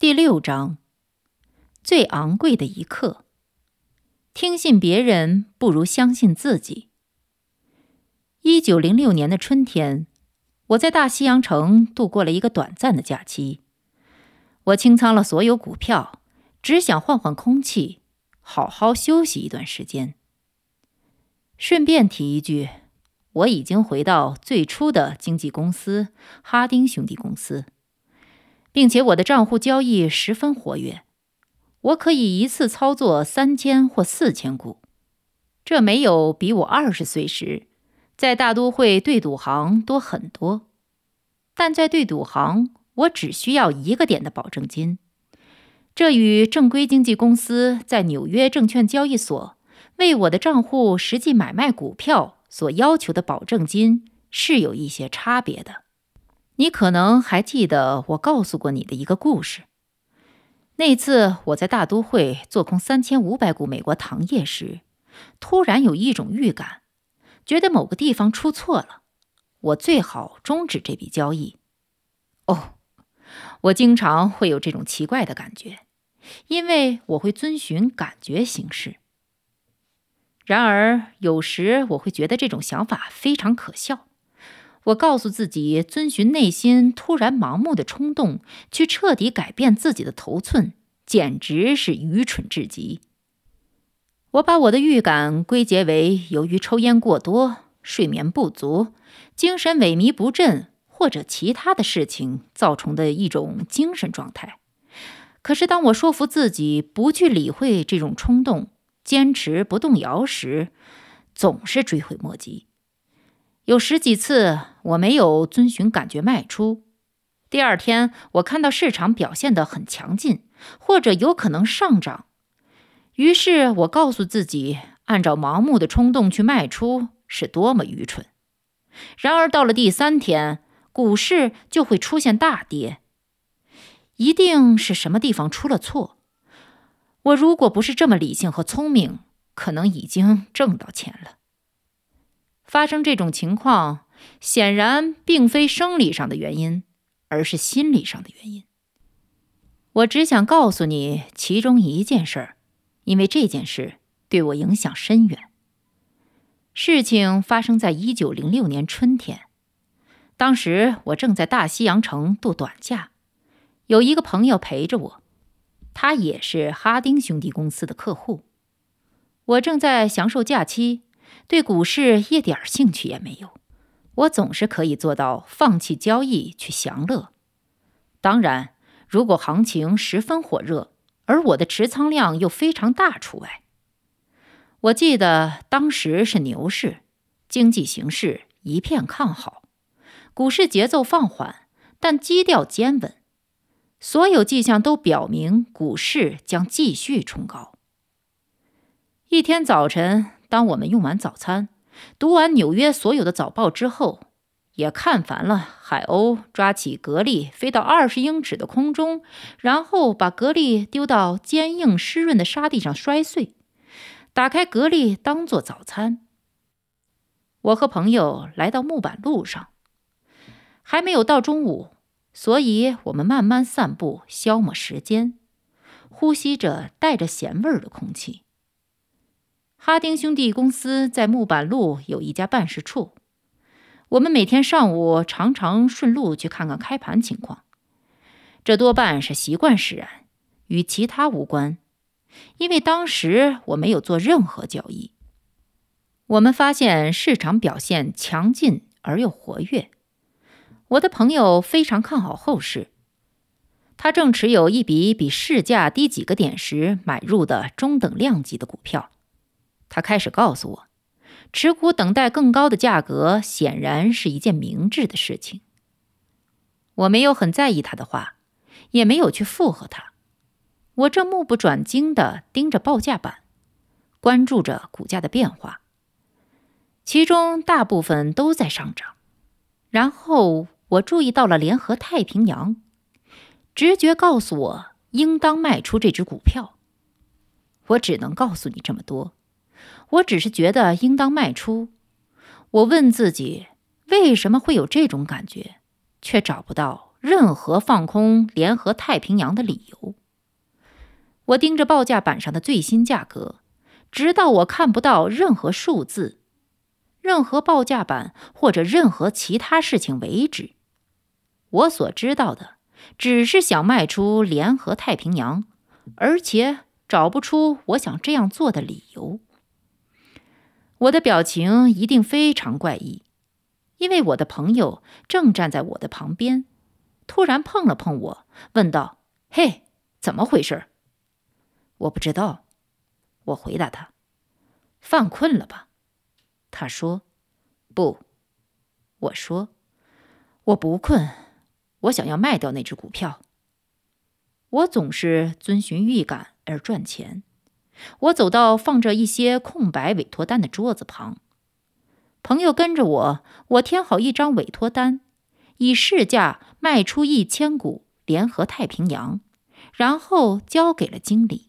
第六章，最昂贵的一刻。听信别人不如相信自己。一九零六年的春天，我在大西洋城度过了一个短暂的假期。我清仓了所有股票，只想换换空气，好好休息一段时间。顺便提一句，我已经回到最初的经纪公司——哈丁兄弟公司。并且我的账户交易十分活跃，我可以一次操作三千或四千股，这没有比我二十岁时在大都会对赌行多很多。但在对赌行，我只需要一个点的保证金，这与正规经纪公司在纽约证券交易所为我的账户实际买卖股票所要求的保证金是有一些差别的。你可能还记得我告诉过你的一个故事。那次我在大都会做空三千五百股美国糖业时，突然有一种预感，觉得某个地方出错了，我最好终止这笔交易。哦，我经常会有这种奇怪的感觉，因为我会遵循感觉行事。然而，有时我会觉得这种想法非常可笑。我告诉自己，遵循内心突然盲目的冲动，去彻底改变自己的头寸，简直是愚蠢至极。我把我的预感归结为由于抽烟过多、睡眠不足、精神萎靡不振或者其他的事情造成的一种精神状态。可是，当我说服自己不去理会这种冲动，坚持不动摇时，总是追悔莫及。有十几次我没有遵循感觉卖出，第二天我看到市场表现得很强劲，或者有可能上涨，于是我告诉自己，按照盲目的冲动去卖出是多么愚蠢。然而到了第三天，股市就会出现大跌，一定是什么地方出了错。我如果不是这么理性和聪明，可能已经挣到钱了。发生这种情况，显然并非生理上的原因，而是心理上的原因。我只想告诉你其中一件事儿，因为这件事对我影响深远。事情发生在一九零六年春天，当时我正在大西洋城度短假，有一个朋友陪着我，他也是哈丁兄弟公司的客户。我正在享受假期。对股市一点兴趣也没有，我总是可以做到放弃交易去享乐。当然，如果行情十分火热，而我的持仓量又非常大除外。我记得当时是牛市，经济形势一片看好，股市节奏放缓，但基调坚稳，所有迹象都表明股市将继续冲高。一天早晨。当我们用完早餐，读完纽约所有的早报之后，也看烦了海鸥抓起蛤蜊飞到二十英尺的空中，然后把蛤蜊丢到坚硬湿润的沙地上摔碎，打开蛤蜊当做早餐。我和朋友来到木板路上，还没有到中午，所以我们慢慢散步消磨时间，呼吸着带着咸味儿的空气。哈丁兄弟公司在木板路有一家办事处，我们每天上午常常顺路去看看开盘情况。这多半是习惯使然，与其他无关。因为当时我没有做任何交易。我们发现市场表现强劲而又活跃。我的朋友非常看好后市，他正持有一笔比市价低几个点时买入的中等量级的股票。他开始告诉我，持股等待更高的价格显然是一件明智的事情。我没有很在意他的话，也没有去附和他。我正目不转睛地盯着报价板，关注着股价的变化，其中大部分都在上涨。然后我注意到了联合太平洋，直觉告诉我应当卖出这只股票。我只能告诉你这么多，我只是觉得应当卖出。我问自己为什么会有这种感觉，却找不到任何放空联合太平洋的理由。我盯着报价板上的最新价格，直到我看不到任何数字、任何报价板或者任何其他事情为止。我所知道的只是想卖出联合太平洋，而且找不出我想这样做的理由。我的表情一定非常怪异，因为我的朋友正站在我的旁边，突然碰了碰我，问道：“嘿，怎么回事？”我不知道，我回答他：“犯困了吧？”他说：“不。”我说：“我不困，我想要卖掉那只股票。我总是遵循预感而赚钱。”我走到放着一些空白委托单的桌子旁，朋友跟着我，我填好一张委托单，以市价卖出一千股联合太平洋，然后交给了经理。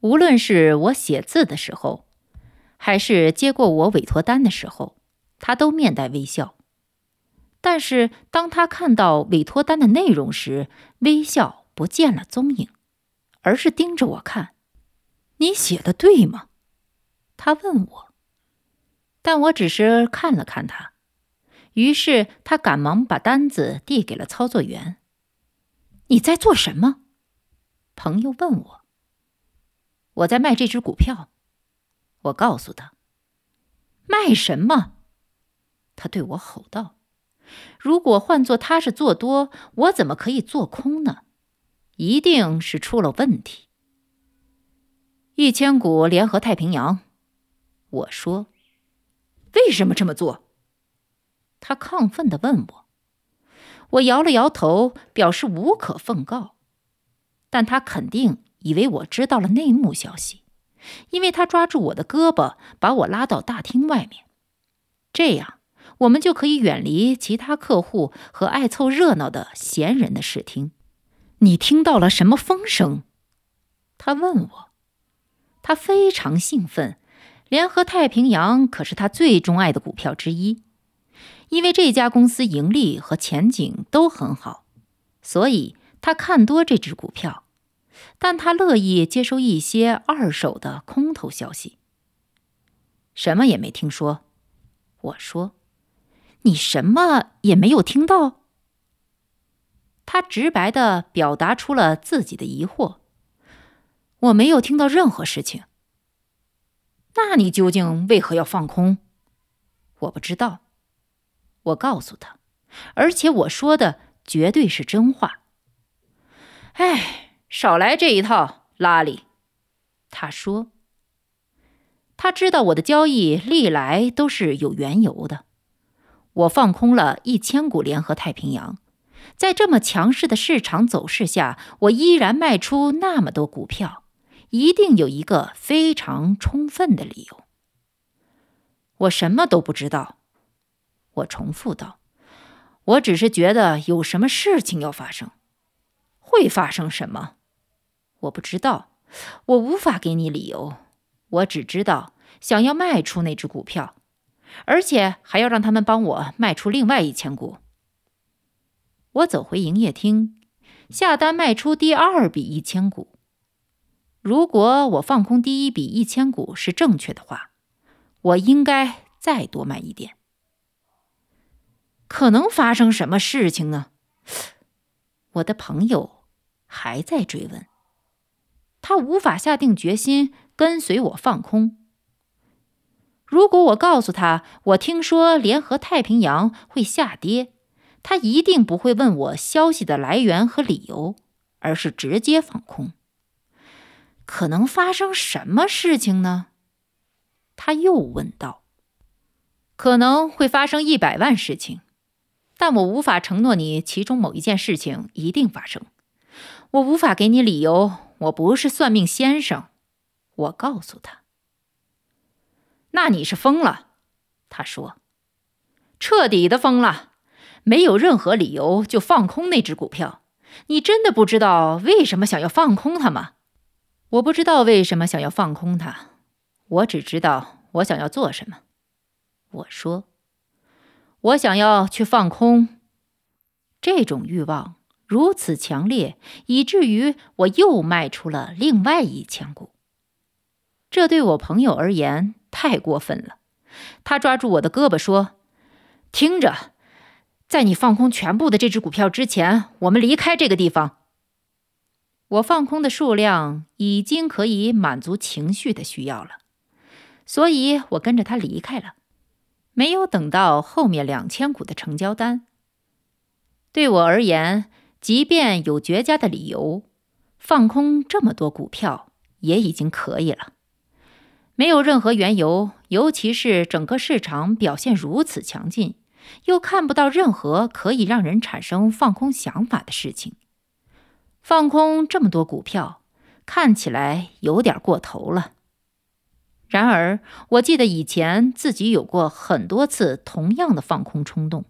无论是我写字的时候，还是接过我委托单的时候，他都面带微笑。但是当他看到委托单的内容时，微笑不见了踪影，而是盯着我看。你写的对吗？他问我。但我只是看了看他，于是他赶忙把单子递给了操作员。你在做什么？朋友问我。我在卖这只股票，我告诉他。卖什么？他对我吼道：“如果换做他是做多，我怎么可以做空呢？一定是出了问题。”一千股联合太平洋，我说：“为什么这么做？”他亢奋地问我。我摇了摇头，表示无可奉告。但他肯定。以为我知道了内幕消息，因为他抓住我的胳膊，把我拉到大厅外面，这样我们就可以远离其他客户和爱凑热闹的闲人的视听。你听到了什么风声？他问我。他非常兴奋，联合太平洋可是他最钟爱的股票之一，因为这家公司盈利和前景都很好，所以他看多这只股票。但他乐意接收一些二手的空头消息。什么也没听说，我说：“你什么也没有听到。”他直白的表达出了自己的疑惑：“我没有听到任何事情。”那你究竟为何要放空？我不知道。我告诉他，而且我说的绝对是真话。哎。少来这一套，拉里。他说：“他知道我的交易历来都是有缘由的。我放空了一千股联合太平洋，在这么强势的市场走势下，我依然卖出那么多股票，一定有一个非常充分的理由。我什么都不知道。”我重复道：“我只是觉得有什么事情要发生。会发生什么？”我不知道，我无法给你理由。我只知道想要卖出那只股票，而且还要让他们帮我卖出另外一千股。我走回营业厅，下单卖出第二笔一千股。如果我放空第一笔一千股是正确的话，我应该再多卖一点。可能发生什么事情呢？我的朋友还在追问。他无法下定决心跟随我放空。如果我告诉他我听说联合太平洋会下跌，他一定不会问我消息的来源和理由，而是直接放空。可能发生什么事情呢？他又问道。可能会发生一百万事情。但我无法承诺你其中某一件事情一定发生。我无法给你理由，我不是算命先生。我告诉他：“那你是疯了。”他说：“彻底的疯了，没有任何理由就放空那只股票。你真的不知道为什么想要放空它吗？”我不知道为什么想要放空它，我只知道我想要做什么。我说：“我想要去放空。”这种欲望如此强烈，以至于我又卖出了另外一千股。这对我朋友而言太过分了。他抓住我的胳膊说：“听着，在你放空全部的这只股票之前，我们离开这个地方。”我放空的数量已经可以满足情绪的需要了，所以我跟着他离开了。没有等到后面两千股的成交单。对我而言，即便有绝佳的理由，放空这么多股票也已经可以了。没有任何缘由，尤其是整个市场表现如此强劲，又看不到任何可以让人产生放空想法的事情，放空这么多股票看起来有点过头了。然而，我记得以前自己有过很多次同样的放空冲动。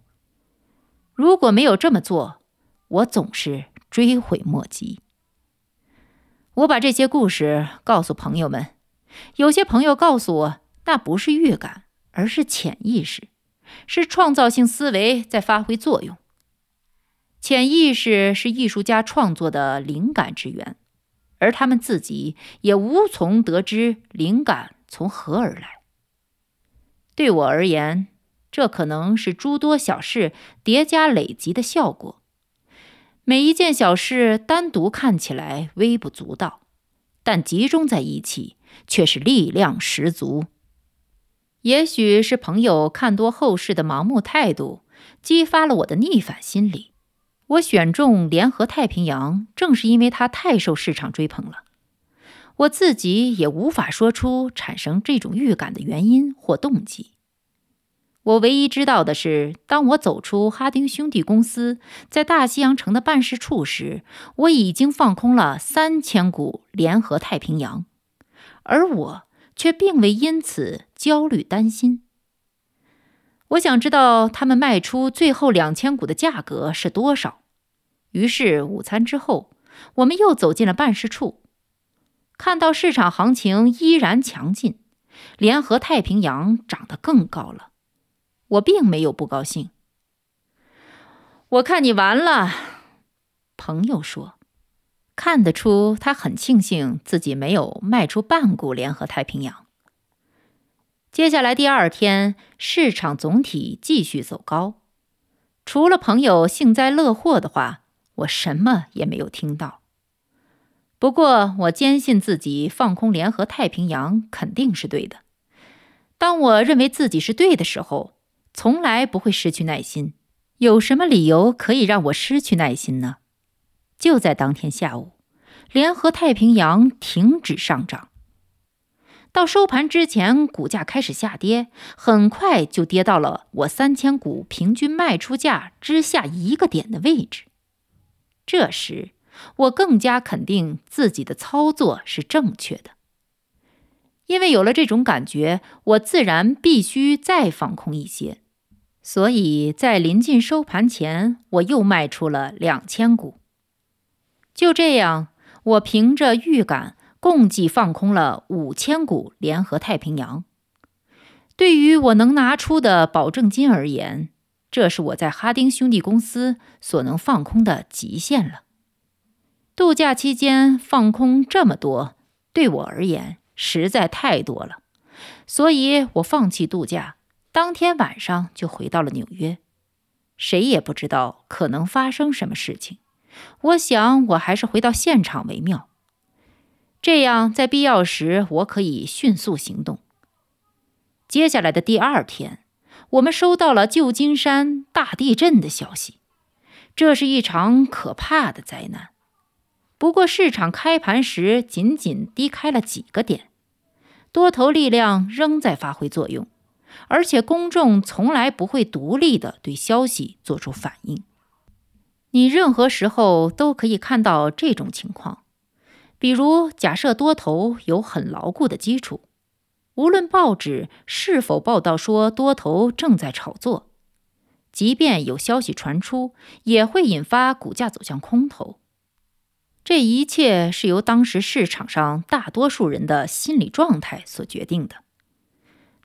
如果没有这么做，我总是追悔莫及。我把这些故事告诉朋友们，有些朋友告诉我，那不是预感，而是潜意识，是创造性思维在发挥作用。潜意识是艺术家创作的灵感之源，而他们自己也无从得知灵感。从何而来？对我而言，这可能是诸多小事叠加累积的效果。每一件小事单独看起来微不足道，但集中在一起却是力量十足。也许是朋友看多后市的盲目态度，激发了我的逆反心理。我选中联合太平洋，正是因为它太受市场追捧了。我自己也无法说出产生这种预感的原因或动机。我唯一知道的是，当我走出哈丁兄弟公司在大西洋城的办事处时，我已经放空了三千股联合太平洋，而我却并未因此焦虑担心。我想知道他们卖出最后两千股的价格是多少。于是午餐之后，我们又走进了办事处。看到市场行情依然强劲，联合太平洋涨得更高了，我并没有不高兴。我看你完了，朋友说，看得出他很庆幸自己没有卖出半股联合太平洋。接下来第二天，市场总体继续走高，除了朋友幸灾乐祸的话，我什么也没有听到。不过，我坚信自己放空联合太平洋肯定是对的。当我认为自己是对的时候，从来不会失去耐心。有什么理由可以让我失去耐心呢？就在当天下午，联合太平洋停止上涨，到收盘之前，股价开始下跌，很快就跌到了我三千股平均卖出价之下一个点的位置。这时，我更加肯定自己的操作是正确的，因为有了这种感觉，我自然必须再放空一些。所以在临近收盘前，我又卖出了两千股。就这样，我凭着预感，共计放空了五千股联合太平洋。对于我能拿出的保证金而言，这是我在哈丁兄弟公司所能放空的极限了。度假期间放空这么多，对我而言实在太多了，所以我放弃度假，当天晚上就回到了纽约。谁也不知道可能发生什么事情，我想我还是回到现场为妙，这样在必要时我可以迅速行动。接下来的第二天，我们收到了旧金山大地震的消息，这是一场可怕的灾难。不过，市场开盘时仅仅低开了几个点，多头力量仍在发挥作用，而且公众从来不会独立的对消息做出反应。你任何时候都可以看到这种情况，比如假设多头有很牢固的基础，无论报纸是否报道说多头正在炒作，即便有消息传出，也会引发股价走向空头。这一切是由当时市场上大多数人的心理状态所决定的。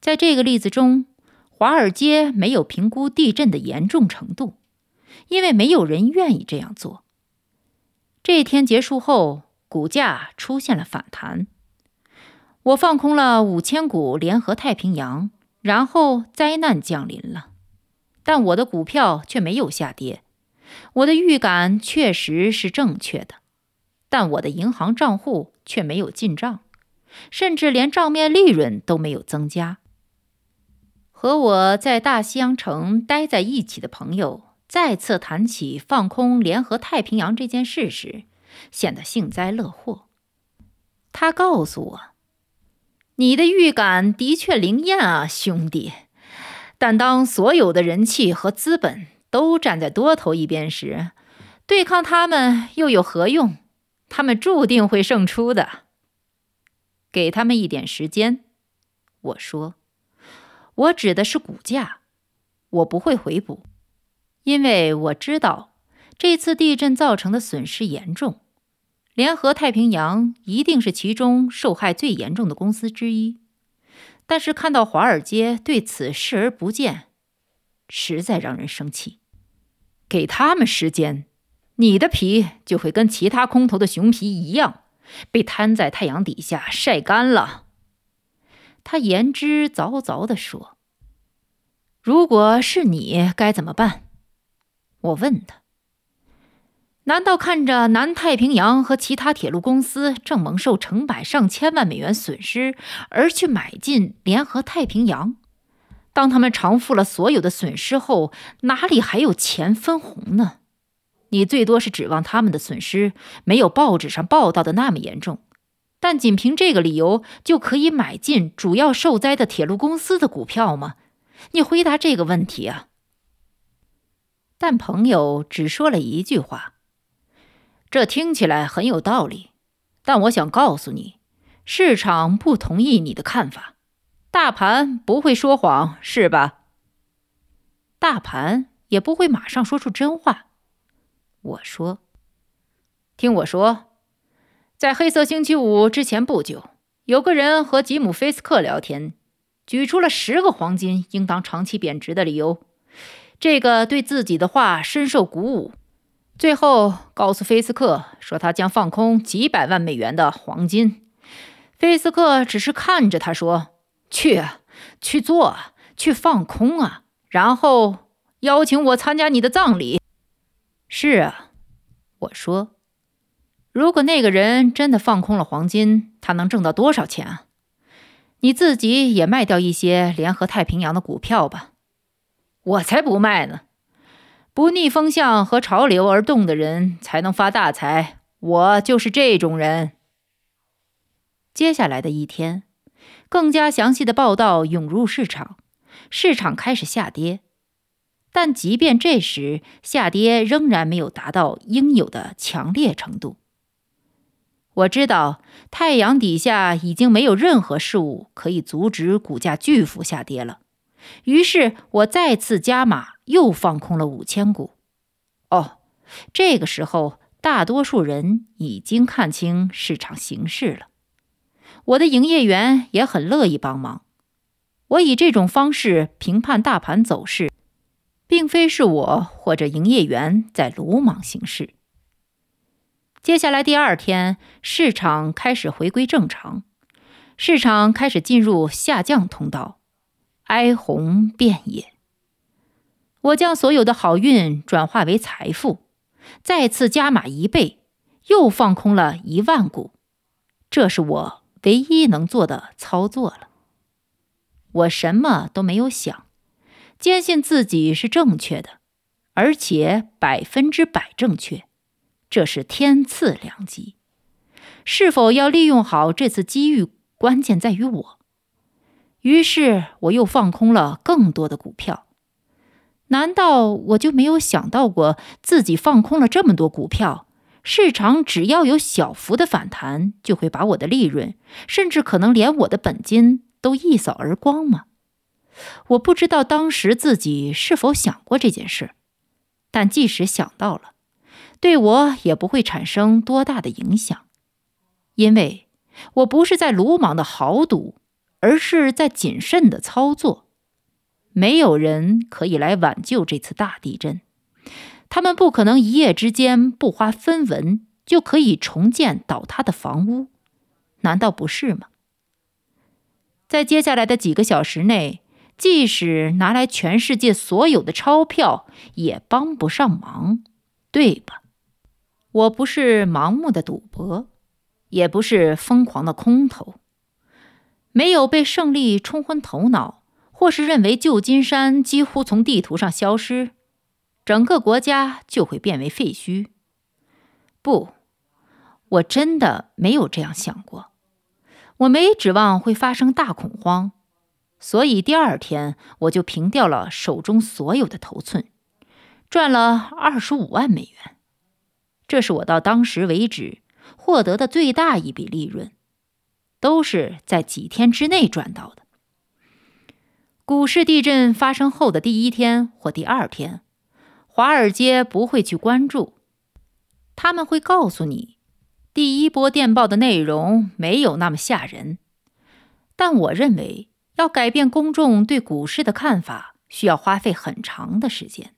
在这个例子中，华尔街没有评估地震的严重程度。因为没有人愿意这样做。这一天结束后，股价出现了反弹。我放空了五千股联合太平洋，然后灾难降临了，但我的股票却没有下跌。我的预感确实是正确的，但我的银行账户却没有进账，甚至连账面利润都没有增加。和我在大西洋城待在一起的朋友。再次谈起放空联合太平洋这件事时，显得幸灾乐祸。他告诉我：“你的预感的确灵验啊，兄弟。但当所有的人气和资本都站在多头一边时，对抗他们又有何用？他们注定会胜出的。给他们一点时间。”我说：“我指的是股价，我不会回补。”因为我知道这次地震造成的损失严重，联合太平洋一定是其中受害最严重的公司之一。但是看到华尔街对此视而不见，实在让人生气。给他们时间，你的皮就会跟其他空头的熊皮一样，被摊在太阳底下晒干了。他言之凿凿地说：“如果是你，该怎么办？”我问他：“难道看着南太平洋和其他铁路公司正蒙受成百上千万美元损失，而去买进联合太平洋？当他们偿付了所有的损失后，哪里还有钱分红呢？你最多是指望他们的损失没有报纸上报道的那么严重，但仅凭这个理由就可以买进主要受灾的铁路公司的股票吗？你回答这个问题啊！”但朋友只说了一句话：“这听起来很有道理，但我想告诉你，市场不同意你的看法。大盘不会说谎，是吧？大盘也不会马上说出真话。”我说：“听我说，在黑色星期五之前不久，有个人和吉姆·菲斯克聊天，举出了十个黄金应当长期贬值的理由。”这个对自己的话深受鼓舞，最后告诉菲斯克说他将放空几百万美元的黄金。菲斯克只是看着他说：“去，去做，去放空啊！”然后邀请我参加你的葬礼。是啊，我说，如果那个人真的放空了黄金，他能挣到多少钱啊？你自己也卖掉一些联合太平洋的股票吧。我才不卖呢！不逆风向和潮流而动的人才能发大财，我就是这种人。接下来的一天，更加详细的报道涌入市场，市场开始下跌。但即便这时下跌，仍然没有达到应有的强烈程度。我知道太阳底下已经没有任何事物可以阻止股价巨幅下跌了。于是我再次加码，又放空了五千股。哦，这个时候大多数人已经看清市场形势了。我的营业员也很乐意帮忙。我以这种方式评判大盘走势，并非是我或者营业员在鲁莽行事。接下来第二天，市场开始回归正常，市场开始进入下降通道。哀鸿遍野。我将所有的好运转化为财富，再次加码一倍，又放空了一万股。这是我唯一能做的操作了。我什么都没有想，坚信自己是正确的，而且百分之百正确。这是天赐良机。是否要利用好这次机遇，关键在于我。于是我又放空了更多的股票。难道我就没有想到过自己放空了这么多股票，市场只要有小幅的反弹，就会把我的利润，甚至可能连我的本金都一扫而光吗？我不知道当时自己是否想过这件事，但即使想到了，对我也不会产生多大的影响，因为我不是在鲁莽的豪赌，而是在谨慎的操作。没有人可以来挽救这次大地震，他们不可能一夜之间不花分文就可以重建倒塌的房屋，难道不是吗？在接下来的几个小时内，即使拿来全世界所有的钞票，也帮不上忙，对吧？我不是盲目的赌博，也不是疯狂的空头，没有被胜利冲昏头脑。或是认为旧金山几乎从地图上消失，整个国家就会变为废墟。不，我真的没有这样想过。我没指望会发生大恐慌，所以第二天我就平掉了手中所有的头寸，赚了二十五万美元。这是我到当时为止获得的最大一笔利润，都是在几天之内赚到的。股市地震发生后的第一天或第二天，华尔街不会去关注。他们会告诉你，第一波电报的内容没有那么吓人。但我认为，要改变公众对股市的看法，需要花费很长的时间。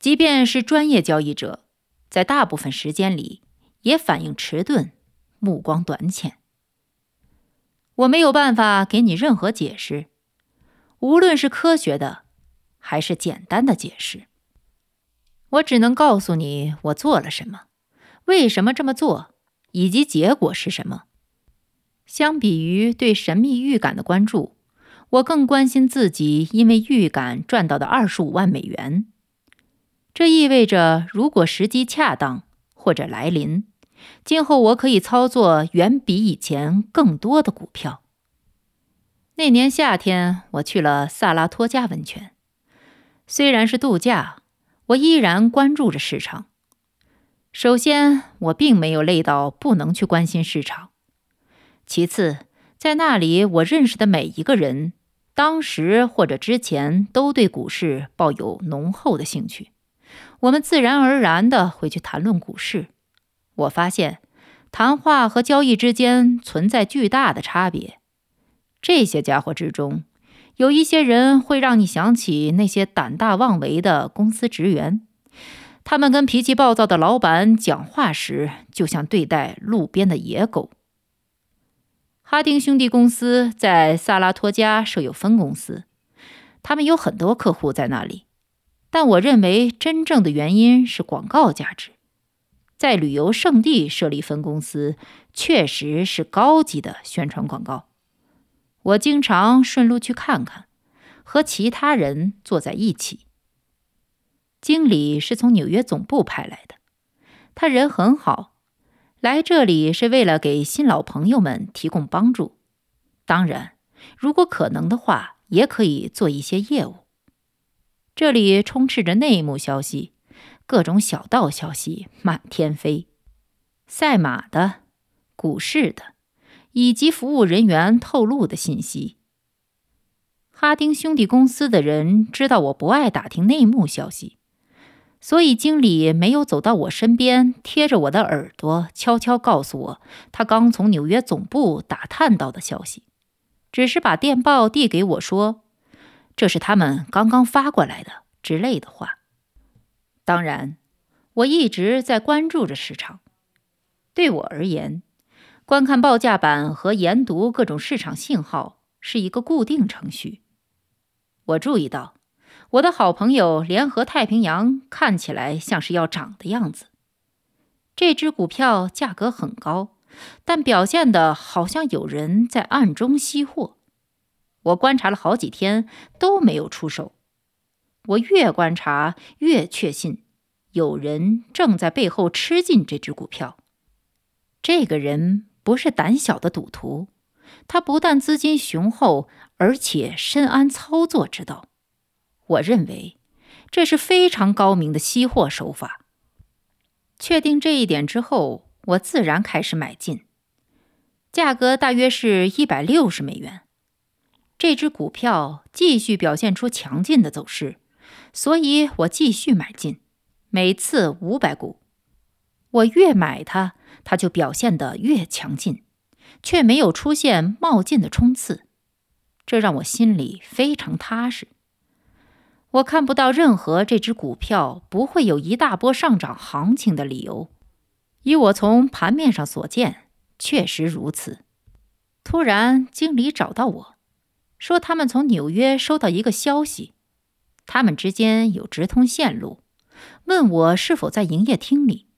即便是专业交易者，在大部分时间里也反应迟钝，目光短浅。我没有办法给你任何解释。无论是科学的，还是简单的解释，我只能告诉你我做了什么，为什么这么做，以及结果是什么。相比于对神秘预感的关注，我更关心自己因为预感赚到的二十五万美元。这意味着，如果时机恰当或者来临，今后我可以操作远比以前更多的股票。那年夏天，我去了萨拉托加温泉。虽然是度假，我依然关注着市场。首先，我并没有累到不能去关心市场；其次，在那里我认识的每一个人，当时或者之前都对股市抱有浓厚的兴趣。我们自然而然的会去谈论股市。我发现，谈话和交易之间存在巨大的差别。这些家伙之中，有一些人会让你想起那些胆大妄为的公司职员。他们跟脾气暴躁的老板讲话时，就像对待路边的野狗。哈丁兄弟公司在萨拉托加设有分公司，他们有很多客户在那里。但我认为真正的原因是广告价值。在旅游胜地设立分公司，确实是高级的宣传广告。我经常顺路去看看，和其他人坐在一起。经理是从纽约总部派来的，他人很好，来这里是为了给新老朋友们提供帮助。当然，如果可能的话，也可以做一些业务。这里充斥着内幕消息，各种小道消息满天飞，赛马的，股市的。以及服务人员透露的信息。哈丁兄弟公司的人知道我不爱打听内幕消息，所以经理没有走到我身边，贴着我的耳朵悄悄告诉我他刚从纽约总部打探到的消息，只是把电报递给我说：“这是他们刚刚发过来的”之类的话。当然，我一直在关注着市场。对我而言。观看报价板和研读各种市场信号是一个固定程序。我注意到，我的好朋友联合太平洋看起来像是要涨的样子。这只股票价格很高，但表现的好像有人在暗中吸货。我观察了好几天都没有出手。我越观察越确信，有人正在背后吃进这只股票。这个人。不是胆小的赌徒，他不但资金雄厚，而且深谙操作之道。我认为这是非常高明的吸货手法。确定这一点之后，我自然开始买进，价格大约是一百六十美元。这只股票继续表现出强劲的走势，所以我继续买进，每次五百股。我越买它，他就表现得越强劲，却没有出现冒进的冲刺，这让我心里非常踏实。我看不到任何这只股票不会有一大波上涨行情的理由。以我从盘面上所见，确实如此。突然，经理找到我。说他们从纽约收到一个消息，他们之间有直通线路，问我是否在营业厅里。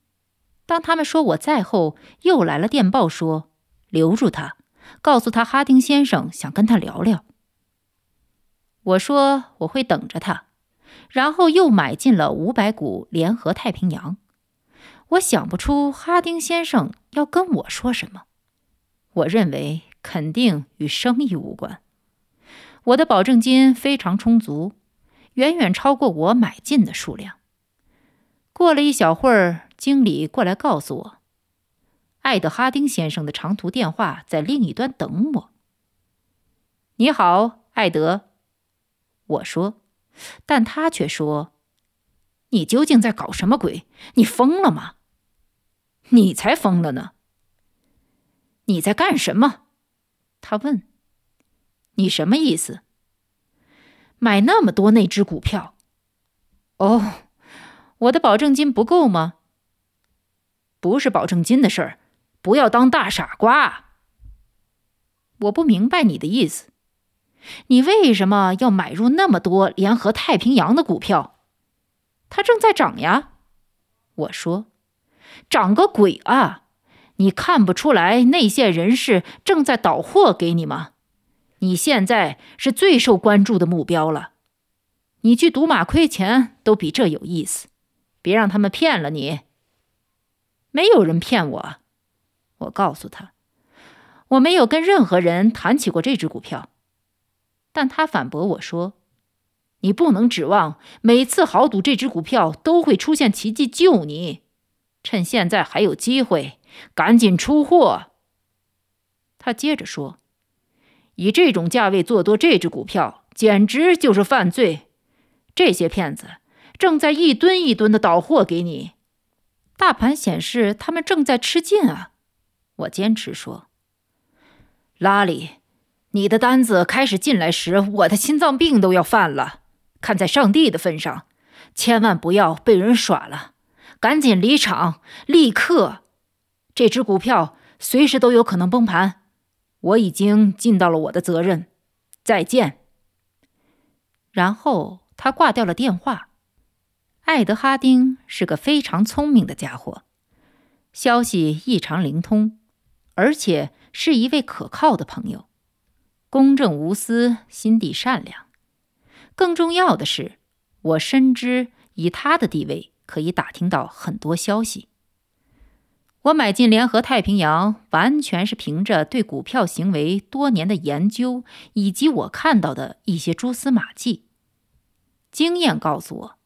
当他们说我在后，又来了电报说留住他，告诉他哈丁先生想跟他聊聊。我说我会等着他，然后又买进了五百股联合太平洋。我想不出哈丁先生要跟我说什么，我认为肯定与生意无关。我的保证金非常充足，远远超过我买进的数量。过了一小会儿，经理过来告诉我，艾德哈丁先生的长途电话在另一端等我。你好，艾德，我说，但他却说：“你究竟在搞什么鬼？你疯了吗？你才疯了呢！你在干什么？”他问。你什么意思？买那么多那只股票？哦，我的保证金不够吗？不是保证金的事儿，不要当大傻瓜。我不明白你的意思，你为什么要买入那么多联合太平洋的股票？它正在涨呀。我说，涨个鬼啊！你看不出来内线人士正在倒货给你吗？你现在是最受关注的目标了，你去赌马亏钱都比这有意思，别让他们骗了你。没有人骗我，我告诉他，我没有跟任何人谈起过这只股票，但他反驳我说，你不能指望每次豪赌这只股票都会出现奇迹救你，趁现在还有机会，赶紧出货。他接着说。以这种价位做多这只股票，简直就是犯罪。这些骗子正在一吨一吨的倒货给你。大盘显示他们正在吃劲啊！我坚持说：“拉里，你的单子开始进来时，我的心脏病都要犯了。看在上帝的份上，千万不要被人耍了，赶紧离场，立刻！这只股票随时都有可能崩盘。”我已经尽到了我的责任，再见。然后他挂掉了电话。艾德哈丁是个非常聪明的家伙，消息异常灵通，而且是一位可靠的朋友，公正无私，心地善良。更重要的是，我深知以他的地位可以打听到很多消息。我买进联合太平洋，完全是凭着对股票行为多年的研究，以及我看到的一些蛛丝马迹。经验告诉我，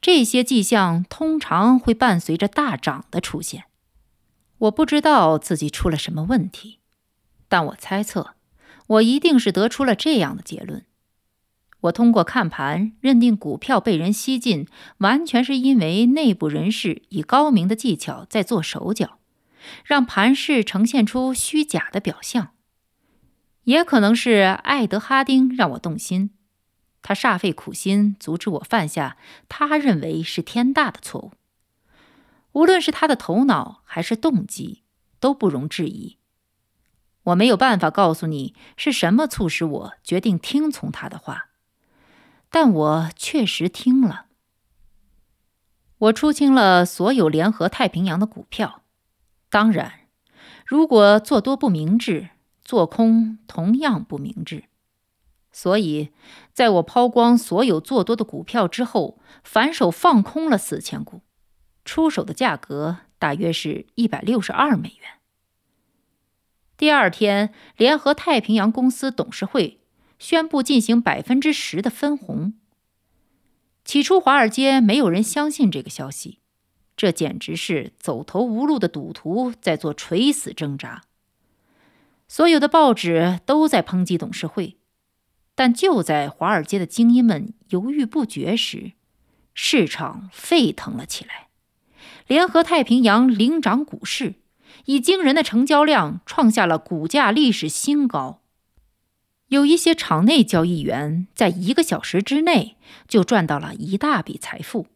这些迹象通常会伴随着大涨的出现。我不知道自己出了什么问题，但我猜测，我一定是得出了这样的结论：我通过看盘认定股票被人吸进，完全是因为内部人士以高明的技巧在做手脚。让盘势呈现出虚假的表象，也可能是艾德哈丁让我动心。他煞费苦心阻止我犯下他认为是天大的错误。无论是他的头脑还是动机，都不容置疑。我没有办法告诉你是什么促使我决定听从他的话，但我确实听了。我出清了所有联合太平洋的股票。当然，如果做多不明智，做空同样不明智。所以，在我抛光所有做多的股票之后，反手放空了四千股，出手的价格大约是一百六十二美元。第二天，联合太平洋公司董事会宣布进行百分之十的分红。起初，华尔街没有人相信这个消息，这简直是走投无路的赌徒在做垂死挣扎。所有的报纸都在抨击董事会，但就在华尔街的精英们犹豫不决时，市场沸腾了起来。联合太平洋领涨股市，以惊人的成交量创下了股价历史新高。有一些场内交易员在一个小时之内就赚到了一大笔财富。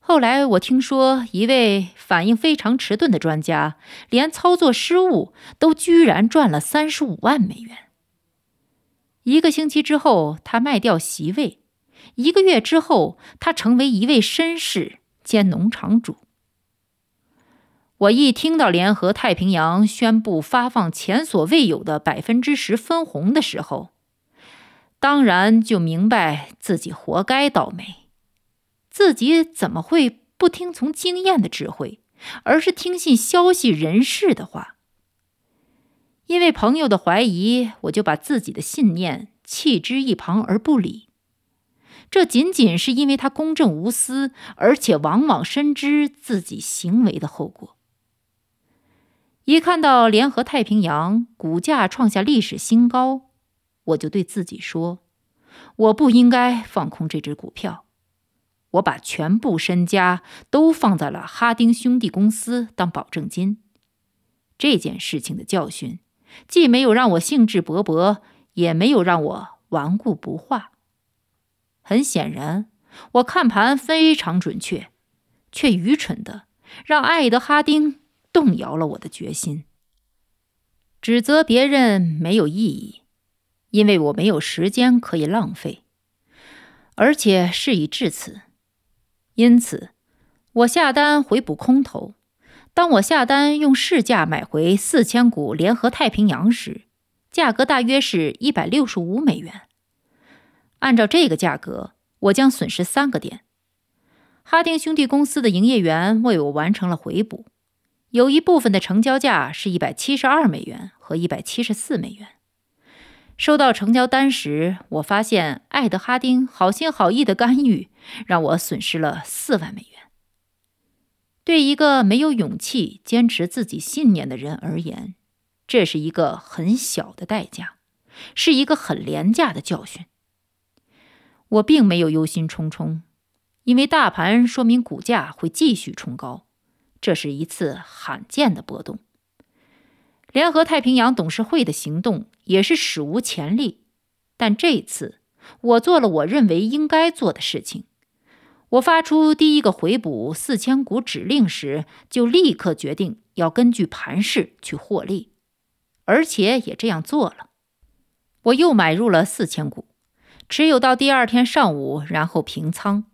后来我听说，一位反应非常迟钝的专家，连操作失误都居然赚了三十五万美元。一个星期之后，他卖掉席位；一个月之后，他成为一位绅士兼农场主。我一听到联合太平洋宣布发放前所未有的百分之十分红的时候，当然就明白自己活该倒霉。自己怎么会不听从经验的指挥，而是听信消息人士的话？因为朋友的怀疑，我就把自己的信念弃之一旁而不理。这仅仅是因为他公正无私，而且往往深知自己行为的后果。一看到联合太平洋股价创下历史新高，我就对自己说：我不应该放空这只股票。我把全部身家都放在了哈丁兄弟公司当保证金。这件事情的教训，既没有让我兴致勃勃，也没有让我顽固不化。很显然，我看盘非常准确，却愚蠢的让艾德哈丁动摇了我的决心。指责别人没有意义，因为我没有时间可以浪费，而且事已至此。因此，我下单回补空头。当我下单用市价买回四千股联合太平洋时，价格大约是一百六十五美元。按照这个价格，我将损失三个点。哈丁兄弟公司的营业员为我完成了回补，有一部分的成交价是一百七十二美元和一百七十四美元。收到成交单时，我发现艾德哈丁好心好意的干预，让我损失了四万美元。对一个没有勇气坚持自己信念的人而言，这是一个很小的代价，是一个很廉价的教训。我并没有忧心忡忡，因为大盘说明股价会继续冲高，这是一次罕见的波动。联合太平洋董事会的行动也是史无前例，但这一次我做了我认为应该做的事情。我发出第一个回补四千股指令时，就立刻决定要根据盘势去获利，而且也这样做了。我又买入了四千股，持有到第二天上午，然后平仓。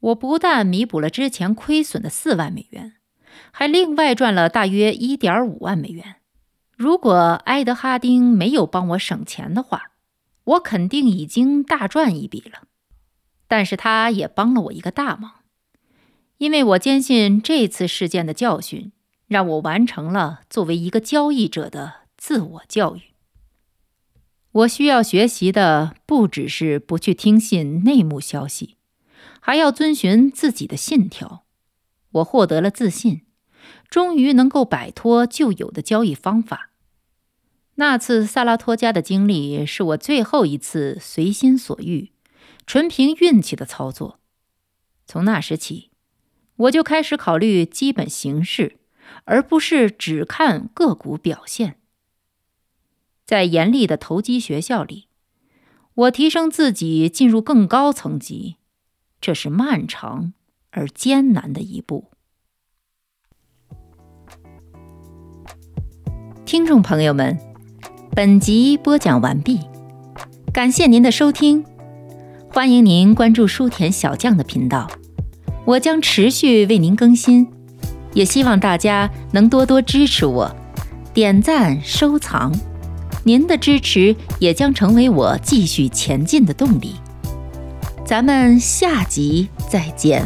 我不但弥补了之前亏损的四万美元。还另外赚了大约一点五万美元。如果埃德哈丁没有帮我省钱的话，我肯定已经大赚一笔了。但是他也帮了我一个大忙，因为我坚信这次事件的教训，让我完成了作为一个交易者的自我教育。我需要学习的不只是不去听信内幕消息，还要遵循自己的信条。我获得了自信，终于能够摆脱旧有的交易方法。那次萨拉托加的经历是我最后一次随心所欲、纯凭运气的操作。从那时起，我就开始考虑基本形势，而不是只看个股表现。在严厉的投机学校里，我提升自己，进入更高层级，这是漫长。而艰难的一步。听众朋友们，本集播讲完毕，感谢您的收听，欢迎您关注书田小将的频道，我将持续为您更新，也希望大家能多多支持我，点赞收藏，您的支持也将成为我继续前进的动力。咱们下集再见。